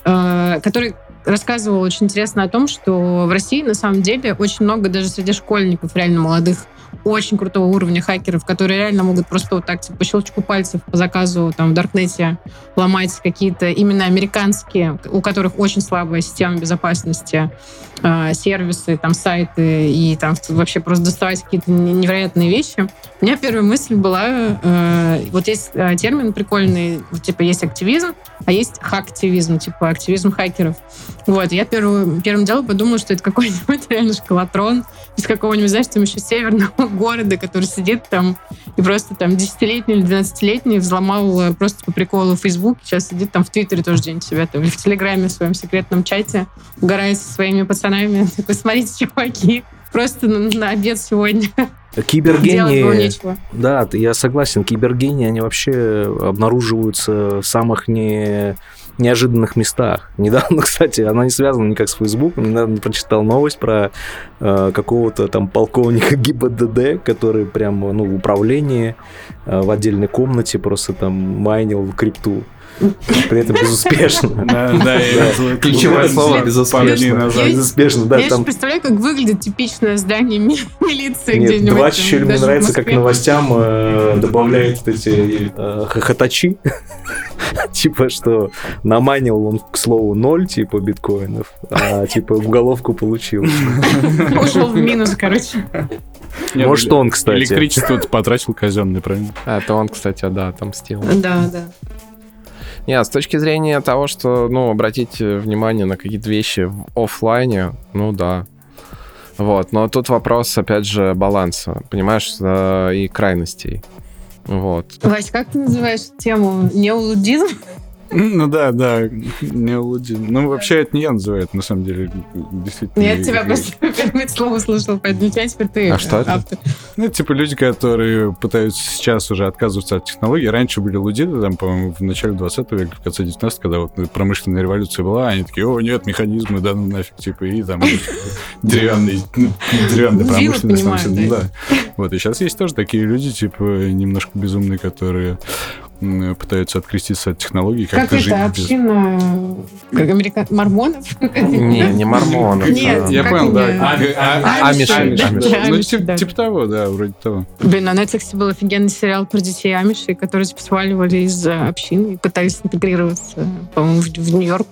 э, который рассказывал очень интересно о том, что в России на самом деле очень много даже среди школьников реально молодых очень крутого уровня хакеров, которые реально могут просто вот так типа, по щелчку пальцев по заказу там в Даркнете ломать какие-то именно американские, у которых очень слабая система безопасности, э, сервисы, там сайты и там вообще просто доставать какие-то невероятные вещи. У меня первая мысль была, э, вот есть э, термин прикольный, типа есть активизм, а есть хактивизм, типа активизм хакеров. Вот, я первым, первым делом подумала, что это какой-нибудь реально шкалатрон из какого-нибудь, знаешь, там еще северного города, который сидит там и просто там десятилетний или двенадцатилетний взломал э, просто по приколу Facebook, сейчас сидит там в Твиттере тоже день себя, там, или в Телеграме в своем секретном чате, угорает со своими пацанами. Такой, смотрите, чуваки, просто на, на обед сегодня. Кибергении, да, я согласен, кибергении, они вообще обнаруживаются в самых не неожиданных местах. Недавно, кстати, она не связана никак с Фейсбуком, недавно прочитал новость про э, какого-то там полковника ГИБДД, который прямо ну, в управлении э, в отдельной комнате просто там майнил крипту. При этом безуспешно. Да, ключевое слово безуспешно. Безуспешно, да. Я представляю, как выглядит типичное здание милиции Нет, два еще мне нравится, как новостям э, добавляют эти э, хохотачи. Типа, что наманил он, к слову, ноль, типа, биткоинов, а, типа, уголовку получил. Ушел в минус, короче. Может, он, кстати. Электричество потратил казенное, правильно? А, это он, кстати, да, отомстил. Да, да. Нет, с точки зрения того, что, ну, обратить внимание на какие-то вещи в офлайне, ну да. Вот, но тут вопрос, опять же, баланса, понимаешь, и крайностей. Вот. Вась, как ты называешь тему? Неолудизм? Ну да, да, неолудин. Ну вообще это не я называю, это на самом деле действительно... Я тебя просто первое слово услышал, поэтому теперь ты А что это? Ну, типа люди, которые пытаются сейчас уже отказываться от технологий. Раньше были лудиты, там, по-моему, в начале 20 века, в конце 19 когда вот промышленная революция была, они такие, о, нет, механизмы, да ну нафиг, типа, и там деревянный, деревянная Ну, Вилы промышленность. да. Вот, и сейчас есть тоже такие люди, типа, немножко безумные, которые пытаются откреститься от технологий, Как жить это, без- община как америка... мормонов? Не, не мормонов. Нет, Я Как понял, да. Амиши. Ну, типа того, да, вроде того. Блин, на Netflix был офигенный сериал про детей Амиши, которые типа сваливали из э, общин и пытались интегрироваться, по-моему, в Нью-Йорк.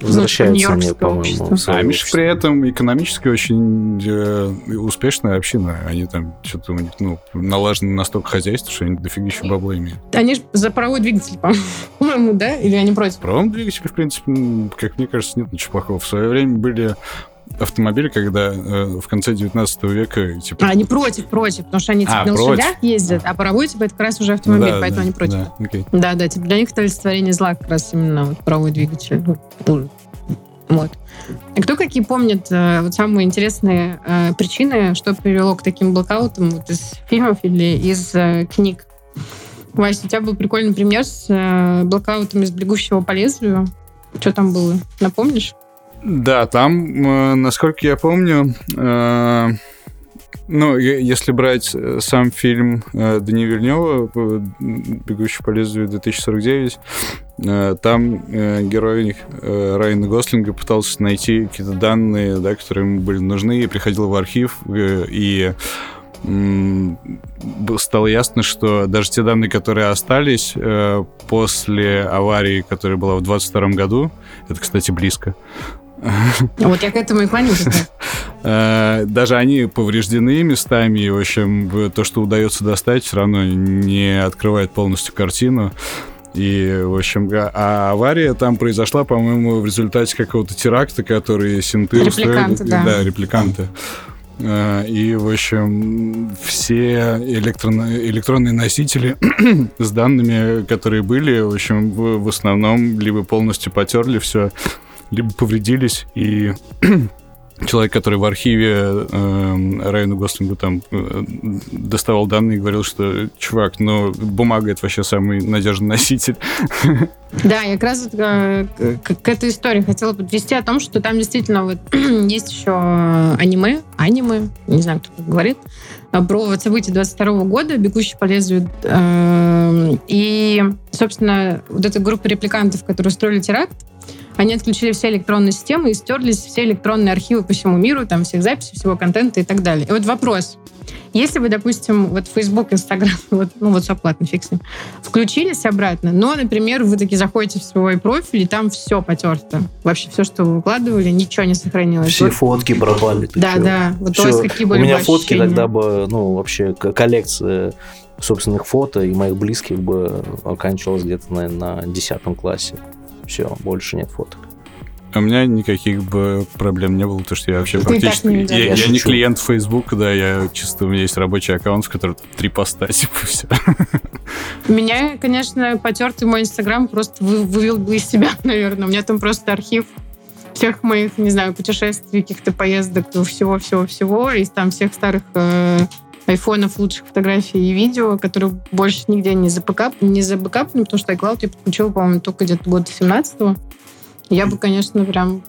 Возвращаются они, по-моему, А Амиш при этом экономически очень э, успешная община. Они там что-то у них, ну, налажено настолько хозяйство, что они дофигища бабла имеют. Они же за паровой двигатель, по-моему, да? Или они против? Правом двигателе, в принципе, как мне кажется, нет ничего плохого. В свое время были автомобили, когда э, в конце 19 века, типа... А, они против, против, потому что они типа А, на против. лошадях ездят, а паровой типа это как раз уже автомобиль, да, поэтому да, они против. да. Да, да, типа для них это олицетворение зла как раз именно вот паровой двигатель. Вот. И кто какие помнит э, вот самые интересные э, причины, что привело к таким блокаутам вот из фильмов или из э, книг? Вася, у тебя был прикольный пример с э, блокаутом из «Бегущего по лезвию». Что там было? Напомнишь? Да, там, э, насколько я помню, э, ну, если брать э, сам фильм Дани Вильнева «Бегущий по лезвию 2049», э, там герой Райана Гослинга пытался найти какие-то данные, да, которые ему были нужны, и приходил в архив, и стало ясно, что даже те данные, которые остались после аварии, которая была в 22 году, это, кстати, близко, Вот я к этому и клоню. Э, Даже они повреждены местами, и, в общем, то, что удается достать, все равно не открывает полностью картину. И, в общем, а- а авария там произошла, по-моему, в результате какого-то теракта, который синты Репликанты, устроили. да. репликанты. Э, И, в общем, все электронно- электронные носители с данными, которые были, в общем, в основном либо полностью потерли все, либо повредились, и человек, который в архиве э, Райану Гослингу там э, доставал данные и говорил, что, чувак, ну, бумага — это вообще самый надежный носитель. Да, я как раз э, к, к этой истории хотела подвести о том, что там действительно вот есть еще аниме, аниме, не знаю, кто говорит, про вот события 22 года, «Бегущий по лезвию». э, И, собственно, вот эта группа репликантов, которые устроили теракт, они отключили все электронные системы и стерлись все электронные архивы по всему миру, там всех записей, всего контента и так далее. И вот вопрос. Если вы, допустим, вот Facebook, Instagram, вот, ну вот с ним, включились обратно, но, например, вы таки заходите в свой профиль, и там все потерто. Вообще все, что вы выкладывали, ничего не сохранилось. Все Вот- фотки пропали. да, чё? да. Вот у Всё. вас какие У были меня бы фотки ощущения? тогда бы, ну, вообще коллекция собственных фото и моих близких бы оканчивалась где-то, наверное, на 10 классе. Все, больше нет фоток. А у меня никаких бы проблем не было, потому что я вообще Ты практически... не я, я Я не клиент Facebook, да, я чисто... У меня есть рабочий аккаунт, в котором три поста, типа, все. Меня, конечно, потертый мой Инстаграм просто вы- вывел бы из себя, наверное. У меня там просто архив всех моих, не знаю, путешествий, каких-то поездок, всего-всего-всего, из там всех старых э, айфонов, лучших фотографий и видео, которые больше нигде не, запэкап, не забэкапаны, потому что iCloud я подключила, по-моему, только где-то года 17-го. Я бы, конечно, прям...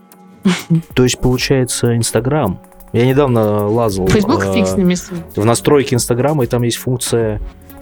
То есть, получается, Инстаграм. Я недавно лазал Facebook э, фиг с ними. с- в настройки Инстаграма, и там есть функция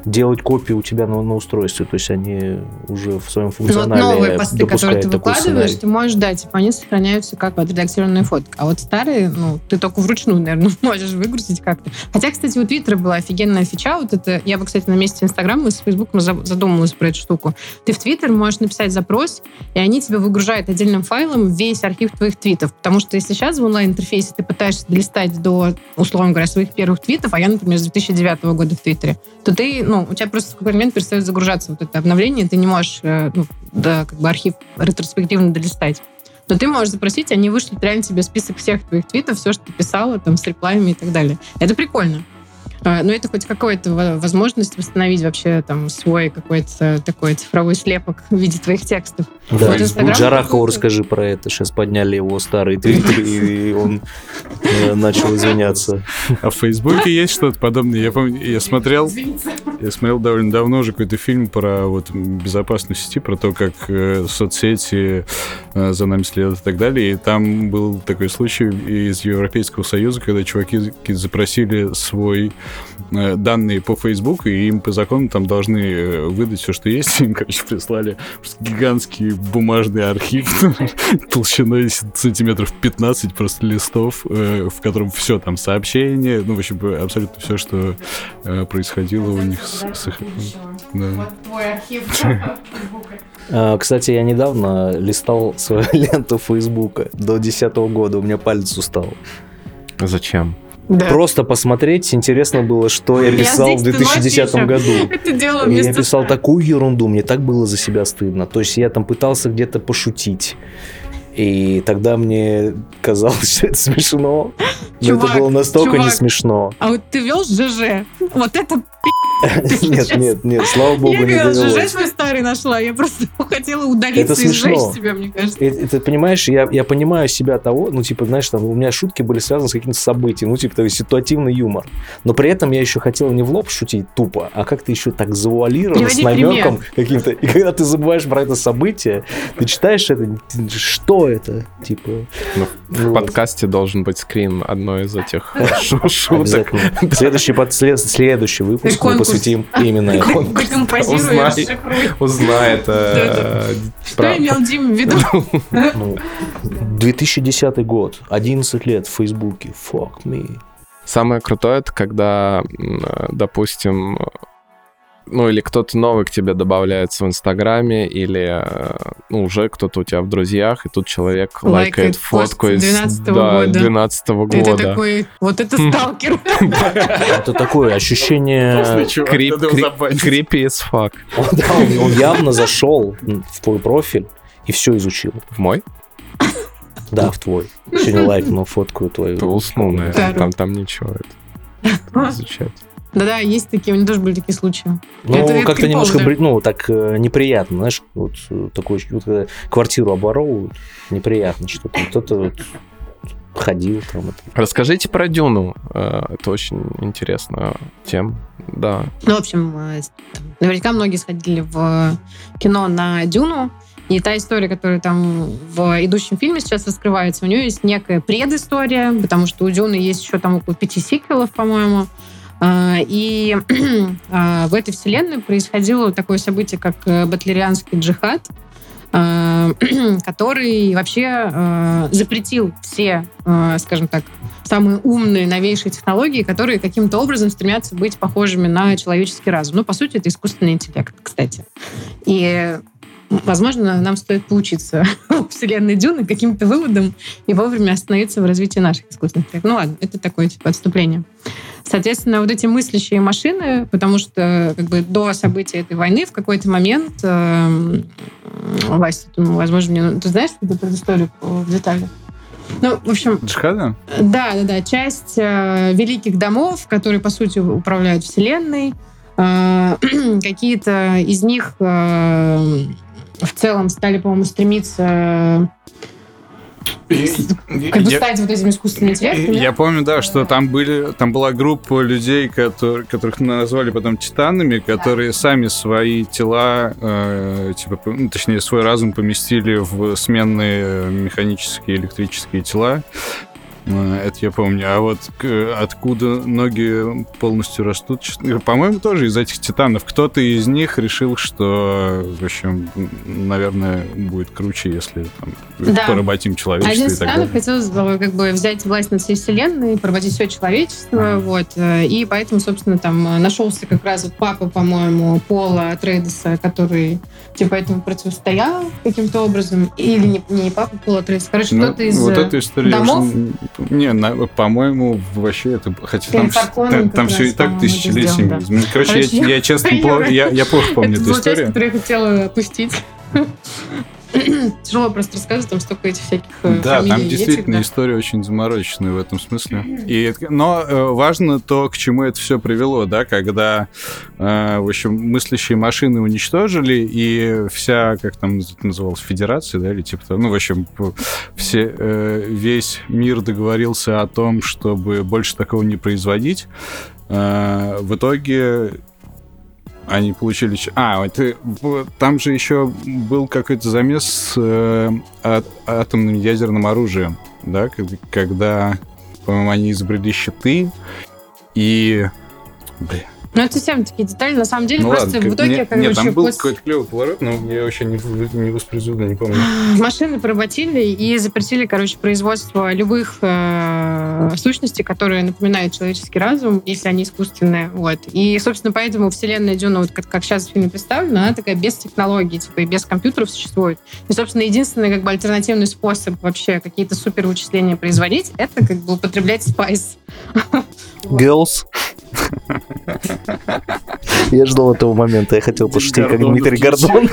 делать копии у тебя на, на устройстве. То есть они уже в своем Ну, вот функционале новые посты, которые ты выкладываешь, ты можешь, да, типа, они сохраняются как вот редактированная фотка. А вот старые, ну, ты только вручную, наверное, можешь выгрузить как-то. Хотя, кстати, у Твиттера была офигенная фича, вот это, я бы, кстати, на месте Инстаграма с Фейсбуком за- задумалась про эту штуку. Ты в Твиттер можешь написать запрос, и они тебе выгружают отдельным файлом весь архив твоих твитов. Потому что если сейчас в онлайн-интерфейсе ты пытаешься долистать до, условно говоря, своих первых твитов, а я, например, с 2009 года в Твиттере, то ты, ну, у тебя просто в какой-то момент перестает загружаться вот это обновление, ты не можешь, э, ну, да, как бы архив ретроспективно долистать. Но ты можешь запросить, они вышлют реально тебе список всех твоих твитов, все, что ты писала, там, с реплаями и так далее. Это прикольно. А, Но это хоть какая-то во- возможность восстановить вообще там свой какой-то такой цифровой слепок в виде твоих текстов. Да, Вот Инстаграм Джарахову расскажи про это. Сейчас подняли его старый твиттер, и он э, начал извиняться. А в Фейсбуке есть что-то подобное? Я помню, я смотрел, я смотрел довольно давно уже какой-то фильм про вот безопасность сети, про то, как э, соцсети э, за нами следуют и так далее. И там был такой случай из Европейского Союза, когда чуваки запросили свой данные по Фейсбуку, и им по закону там должны э, выдать все, что есть. Им, короче, прислали гигантский бумажный архив толщиной сантиметров 15 просто листов, э, в котором все там сообщения, ну, в общем, абсолютно все, что э, происходило у них твой архив А, Кстати, я недавно листал свою ленту Фейсбука до 2010 года, у меня палец устал. Зачем? Просто посмотреть, интересно было, что я Я писал в здесь 2010 ночью году. Это дело Я писал такую ерунду, мне так было за себя стыдно. То есть я там пытался где-то пошутить. И тогда мне казалось, что это смешно. Но Чувак, это было настолько не чувак. смешно. А вот ты вел ЖЖ. Вот это Нет, нет, нет, слава богу, я не когда ЖЖ свой старый нашла, я просто хотела удалиться и сжечь себя, мне кажется. Это, понимаешь, я, я понимаю себя того, ну, типа, знаешь, там, у меня шутки были связаны с каким-то событием, ну, типа, такой ситуативный юмор. Но при этом я еще хотел не в лоб шутить тупо, а как-то еще так завуалированно, с намеком каким-то. И когда ты забываешь про это событие, ты читаешь это, ты- что это? Типа, Ну, В вот. подкасте должен быть скрин одной из этих шу- шуток. Следующий, под- след- следующий выпуск мы посвятим именно этому. Декомпозируешь, Узнай. шифруй. Узнает э, Что про- имел Дим в виду? Ну, 2010 год, 11 лет в Фейсбуке. Fuck me. Самое крутое, это когда, допустим, ну или кто-то новый к тебе добавляется в Инстаграме, или э, ну, уже кто-то у тебя в друзьях, и тут человек Лайкает лайкает фотку из 12-го да, года. 12 Ты года. такой, вот это Хм. сталкер. Это такое ощущение... чувак, Крип- надо его крип- забанить. Creepy as fuck. Он, да, он- он явно зашел в твой профиль и все изучил. В мой? Да, в твой. Сегодня лайкнул фотку твою. Ты уснул, наверное. Там, там ничего это изучать. Да-да, есть такие, у меня тоже были такие случаи. Ну, как-то немножко, да. ну, так э, неприятно, знаешь, вот э, такой, вот, когда квартиру оборовывают, неприятно что-то. Кто-то вот ходил там. это. Расскажите про Дюну. Э, Это очень интересная тема. Да. Ну, в общем, э, наверняка многие сходили в кино на Дюну. И та история, которая там в идущем фильме сейчас раскрывается, у нее есть некая предыстория, потому что у Дюны есть еще там около пяти сиквелов, по-моему. А, И а, в этой вселенной происходило такое событие, как э, Батлерианский джихад, а, который вообще запретил все, скажем так, самые умные, новейшие технологии, которые каким-то образом стремятся быть похожими на человеческий разум. Ну, по сути, это искусственный интеллект, кстати. И, возможно, нам стоит поучиться у вселенной Дюны каким-то выводам и вовремя остановиться в развитии наших искусственных. Ну ладно, это такое типа отступление. Соответственно, вот эти мыслящие машины, потому что как бы до события этой войны в какой-то момент, эм, Вася, ты, возможно, мне, ты знаешь эту предысторию в деталях? Ну, в общем, Джихада? да, да, да. Часть э, великих домов, которые, по сути, управляют Вселенной, э, какие-то из них э, в целом стали, по-моему, стремиться как бы стать вот этими искусственными интеллектами. Я помню, да, что там были, там была группа людей, которые, которых назвали потом титанами, которые сами свои тела, э, типа, ну, точнее, свой разум поместили в сменные механические, электрические тела. Э, Это я помню. А вот к- откуда ноги полностью растут, честно- по-моему, тоже из этих титанов. Кто-то из них решил, что, в общем, наверное, будет круче, если там, Да. поработим человечество Один из титанов далее. хотел э, как бы взять власть над всей вселенной, поработить все человечество, вот, э, и поэтому, собственно, там э, нашелся как раз вот папа, по-моему, Пола Трейдеса, который типа этому противостоял каким-то образом, или не, не папа Пола Трейдеса, короче, Ну, кто-то из вот э, эту историю я домов? уж не- на- по-моему, вообще это... Хотя там, там, там все и так тысячелетиями да. Короче, Короче, я, я честно, я, я плохо помню эту историю. которую я хотела опустить. тяжело просто рассказывать, там столько этих всяких э, Да, там действительно этих, история очень замороченная в этом смысле. И, но э, важно то, к чему это все привело, да, когда, э, в общем, мыслящие машины уничтожили, и вся, как там это называлось, федерация, да, или типа того, ну, в общем, все, весь мир договорился о том, чтобы больше такого не производить. В итоге они получили... А, это, там же еще был какой-то замес с э, а- атомным ядерным оружием, да, когда, по-моему, они изобрели щиты, и... Блин, Ну, это совсем такие детали. На самом деле, ну просто ладно, в итоге, нет, короче, нет, там был после- какой-то клевый поворот, но я вообще не, не воспроизведу, не помню. Машины поработили и запретили, короче, производство любых э, сущностей, которые напоминают человеческий разум, если они искусственные. Вот. И, собственно, поэтому вселенная Дюна, вот как, как сейчас в фильме представлена, она такая без технологий, типа, и без компьютеров существует. И, собственно, единственный как бы альтернативный способ вообще какие-то супер вычисления производить, это как бы употреблять спайс. Girls. Я ждал этого момента. Я хотел пошутить, как Дмитрий. Гордон.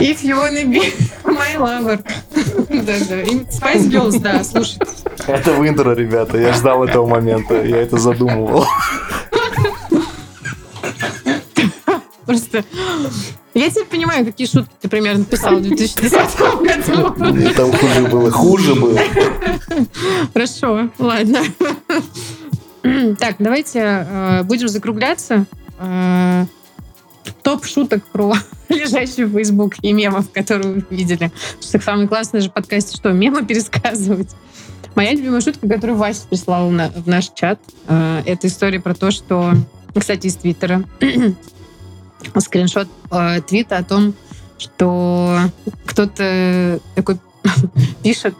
If you wanna be my lover. Да-да. И Spice Girls, да, слушай. Это в интро, ребята. Я ждал этого момента. Я это задумывал. Просто я теперь понимаю, какие шутки ты примерно писал в 2010 году. И Там хуже было. Хуже было. Хорошо, ладно. Так, давайте э, будем закругляться. Э, Топ шуток про лежащий Facebook и мемов, которые вы видели. Что самое классное же в подкасте, что мемы пересказывать. Моя любимая шутка, которую Вася прислала на- в наш чат, э, это история про то, что, кстати, из Твиттера, скриншот э, твита о том, что кто-то такой пишет,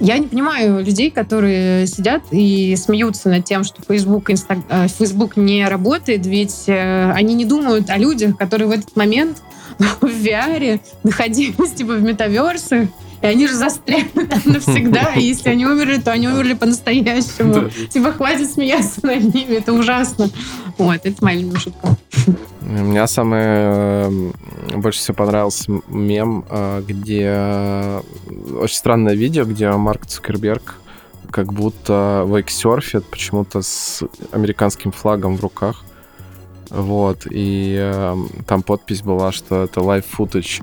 я не понимаю людей, которые сидят и смеются над тем, что Facebook, Инста- э, Facebook не работает, ведь э, они не думают о людях, которые в этот момент в VR находились типа в метаверсах, и они же застряли там навсегда, и если они умерли, то они умерли по-настоящему. Типа, хватит смеяться над ними, это ужасно. Вот, это моя любимая шутка. Мне самый э, больше всего понравился мем, э, где э, очень странное видео, где Марк Цукерберг как будто вейксерфит почему-то с американским флагом в руках. Вот, и э, там подпись была, что это live footage,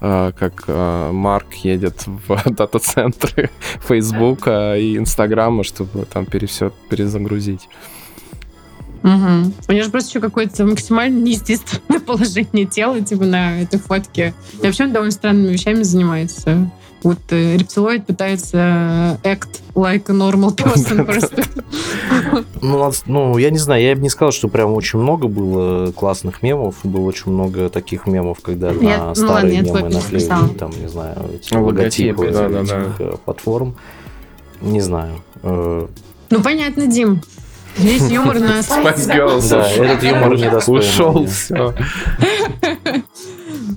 э, как э, Марк едет в дата-центры Фейсбука и Инстаграма, чтобы там пере, все перезагрузить. Мгм. У нее же просто еще какое-то максимально неестественное положение тела, типа, на этой фотке. И вообще он довольно странными вещами занимается. Вот э, рептилоид пытается act like a normal person просто. Ну, нас- ну, я не знаю, я бы не сказал, что прям очень много было классных мемов. Было очень много таких мемов, когда на ну старые мемы наклеили, там, не знаю, эти Ну, логотипы э, платформ. Не знаю. Э, Ну, понятно, Дим. Весь юмор на Spice Girls Да, этот юмор недостоин. ушел, все.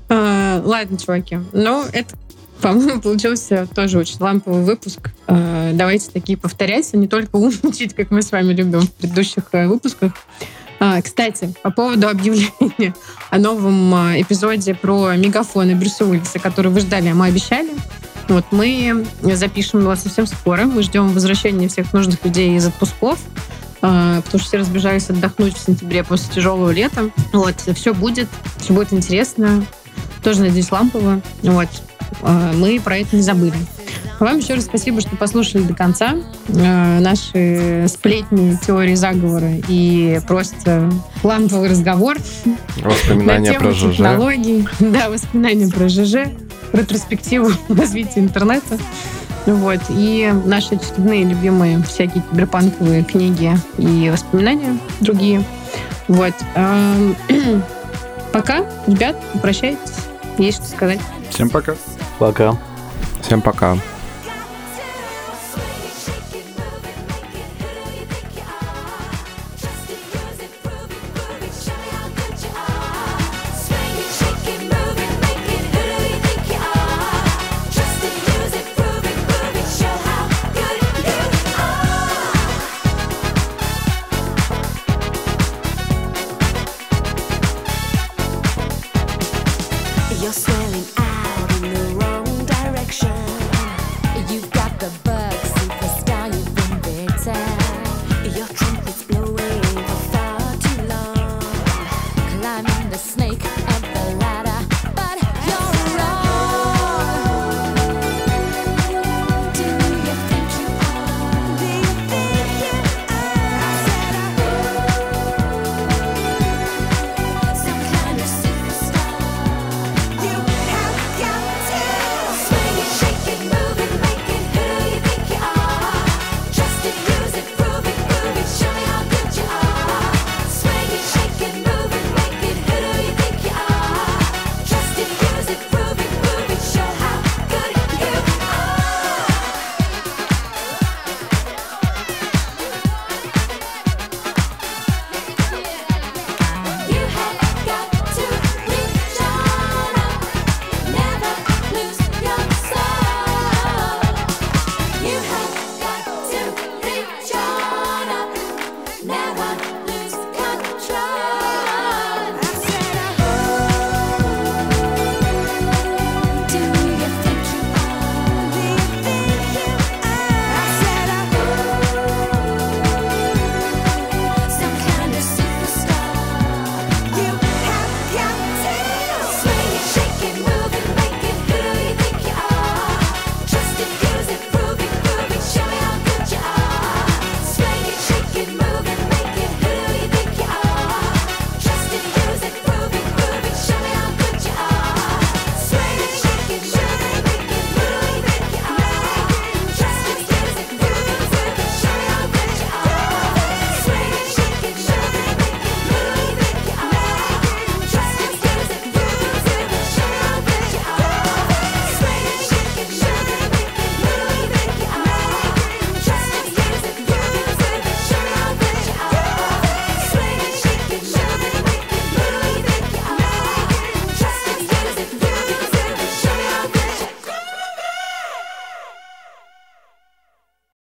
А, Ладно, чуваки. Ну, это, по-моему, получился тоже очень ламповый выпуск. А, Давайте такие повторять, а не только умничать, как мы с вами любим в предыдущих э, выпусках. А, Кстати, по поводу объявления о новом а, эпизоде про мегафон и Брюса Уиллиса, который вы ждали, а мы обещали. Вот мы запишем его совсем скоро. Мы ждем возвращения всех нужных людей из отпусков потому что все разбежались отдохнуть в сентябре после тяжелого лета. Вот, все будет, все будет интересно. Тоже, надеюсь, лампово. Вот. А, Мы про это не забыли. Вам еще раз спасибо, что послушали до конца э, наши сплетни, теории заговора и просто ламповый разговор Воспоминания про ЖЖ. технологий, да, воспоминания про ЖЖ, ретроспективу развития интернета. Вот. И наши очередные любимые всякие киберпанковые книги и воспоминания другие. Вот. Эм, Пока, ребят, прощайтесь. Есть что сказать. Всем пока. Пока. Всем пока.